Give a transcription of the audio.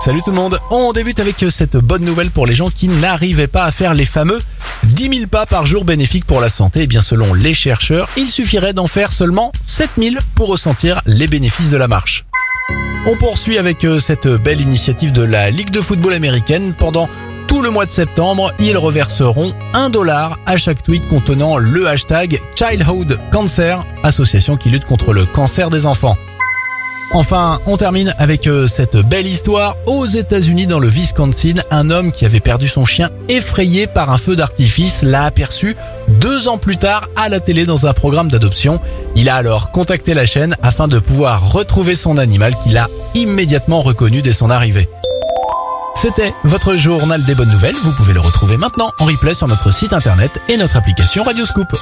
Salut tout le monde, on débute avec cette bonne nouvelle pour les gens qui n'arrivaient pas à faire les fameux 10 000 pas par jour bénéfiques pour la santé. Et eh bien selon les chercheurs, il suffirait d'en faire seulement 7 000 pour ressentir les bénéfices de la marche. On poursuit avec euh, cette belle initiative de la Ligue de football américaine. Pendant tout le mois de septembre, ils reverseront 1 dollar à chaque tweet contenant le hashtag Childhood Cancer, association qui lutte contre le cancer des enfants. Enfin, on termine avec euh, cette belle histoire. Aux États-Unis, dans le Wisconsin, un homme qui avait perdu son chien effrayé par un feu d'artifice l'a aperçu deux ans plus tard à la télé dans un programme d'adoption. Il a alors contacté la chaîne afin de pouvoir retrouver son animal qu'il a immédiatement reconnu dès son arrivée. C'était votre journal des bonnes nouvelles. Vous pouvez le retrouver maintenant en replay sur notre site internet et notre application Radioscoop.